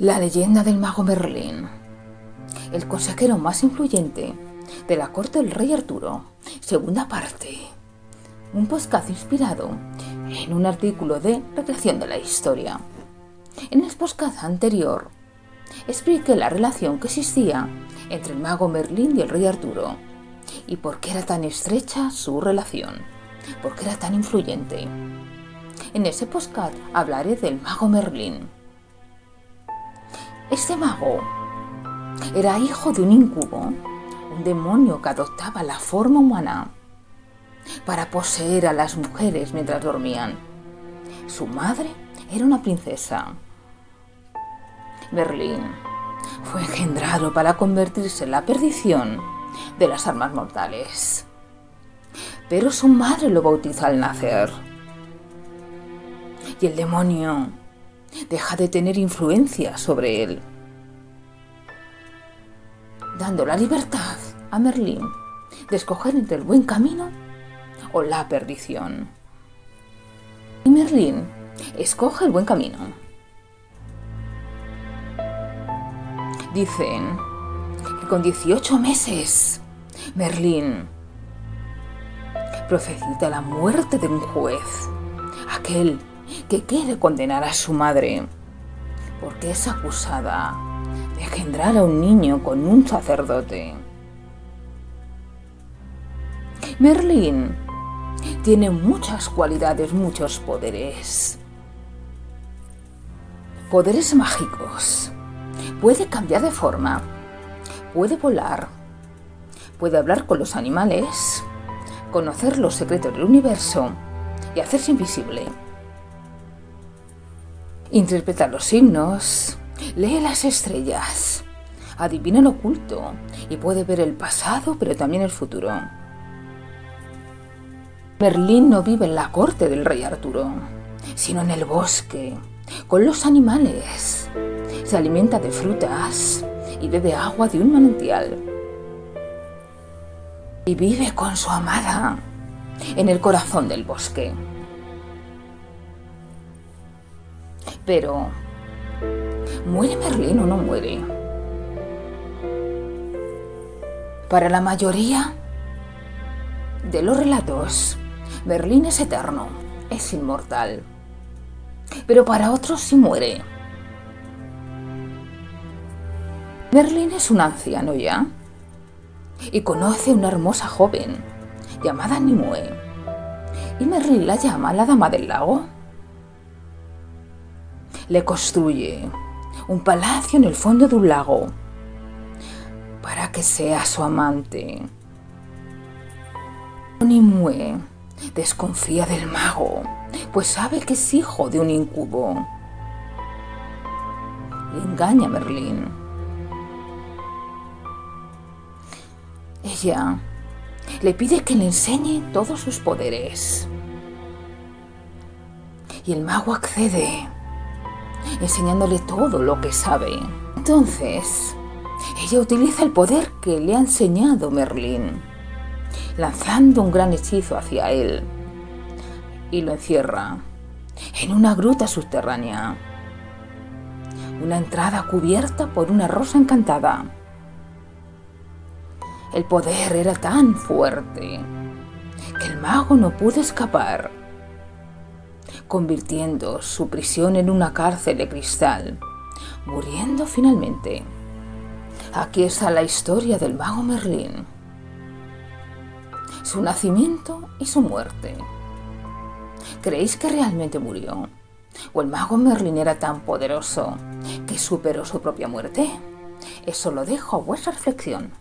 La leyenda del mago Merlín. El consejero más influyente de la corte del rey Arturo. Segunda parte. Un podcast inspirado en un artículo de Recreación de la Historia. En el podcast anterior expliqué la relación que existía entre el mago Merlín y el rey Arturo y por qué era tan estrecha su relación, por qué era tan influyente. En ese podcast hablaré del mago Merlín este mago era hijo de un incubo, un demonio que adoptaba la forma humana para poseer a las mujeres mientras dormían. Su madre era una princesa. Berlín fue engendrado para convertirse en la perdición de las armas mortales. Pero su madre lo bautizó al nacer. Y el demonio deja de tener influencia sobre él, dando la libertad a Merlín de escoger entre el buen camino o la perdición. Y Merlín escoge el buen camino. Dicen que con 18 meses Merlín profetiza la muerte de un juez, aquel que quiere condenar a su madre, porque es acusada de engendrar a un niño con un sacerdote. Merlín tiene muchas cualidades, muchos poderes. Poderes mágicos. Puede cambiar de forma. Puede volar. Puede hablar con los animales. Conocer los secretos del universo y hacerse invisible interpreta los signos, lee las estrellas, adivina lo oculto y puede ver el pasado pero también el futuro. Merlín no vive en la corte del rey Arturo, sino en el bosque, con los animales. Se alimenta de frutas y bebe agua de un manantial. Y vive con su amada en el corazón del bosque. Pero, ¿muere Merlín o no muere? Para la mayoría de los relatos, Merlín es eterno, es inmortal. Pero para otros sí muere. Merlín es un anciano ya y conoce una hermosa joven llamada Nimue. Y Merlín la llama la Dama del Lago le construye un palacio en el fondo de un lago para que sea su amante. Nimue desconfía del mago, pues sabe que es hijo de un incubo. Y engaña a Merlín. Ella le pide que le enseñe todos sus poderes. Y el mago accede enseñándole todo lo que sabe. Entonces, ella utiliza el poder que le ha enseñado Merlín, lanzando un gran hechizo hacia él y lo encierra en una gruta subterránea. Una entrada cubierta por una rosa encantada. El poder era tan fuerte que el mago no pudo escapar convirtiendo su prisión en una cárcel de cristal, muriendo finalmente. Aquí está la historia del mago Merlín, su nacimiento y su muerte. ¿Creéis que realmente murió? ¿O el mago Merlín era tan poderoso que superó su propia muerte? Eso lo dejo a vuestra reflexión.